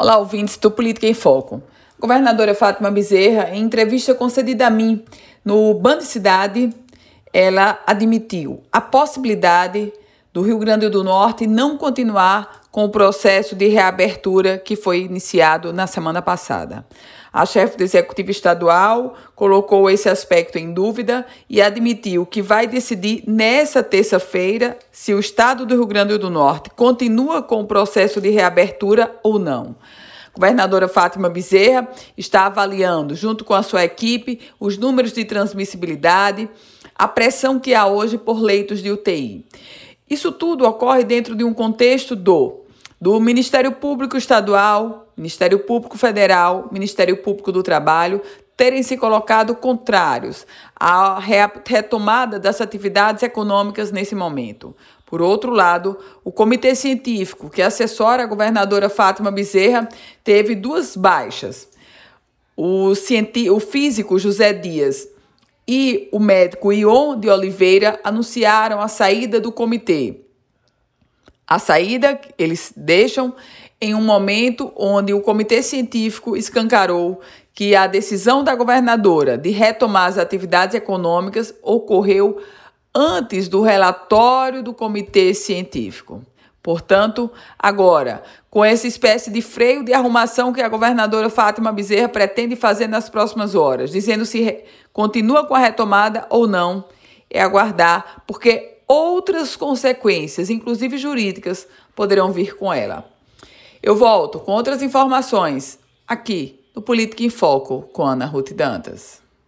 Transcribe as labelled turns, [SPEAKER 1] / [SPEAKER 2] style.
[SPEAKER 1] Olá, ouvintes do Política em Foco. A governadora Fátima Bezerra, em entrevista concedida a mim no Band Cidade, ela admitiu a possibilidade do Rio Grande do Norte não continuar com o processo de reabertura que foi iniciado na semana passada. A chefe do Executivo Estadual colocou esse aspecto em dúvida e admitiu que vai decidir nessa terça-feira se o Estado do Rio Grande do Norte continua com o processo de reabertura ou não. A governadora Fátima Bezerra está avaliando, junto com a sua equipe, os números de transmissibilidade, a pressão que há hoje por leitos de UTI. Isso tudo ocorre dentro de um contexto do do Ministério Público Estadual, Ministério Público Federal, Ministério Público do Trabalho terem se colocado contrários à retomada das atividades econômicas nesse momento. Por outro lado, o comitê científico que assessora a governadora Fátima Bezerra teve duas baixas. O, o físico José Dias e o médico Ion de Oliveira anunciaram a saída do comitê. A saída eles deixam em um momento onde o comitê científico escancarou que a decisão da governadora de retomar as atividades econômicas ocorreu antes do relatório do comitê científico. Portanto, agora, com essa espécie de freio de arrumação que a governadora Fátima Bezerra pretende fazer nas próximas horas, dizendo se continua com a retomada ou não, é aguardar, porque outras consequências, inclusive jurídicas, poderão vir com ela. Eu volto com outras informações aqui no Política em Foco com Ana Ruth Dantas.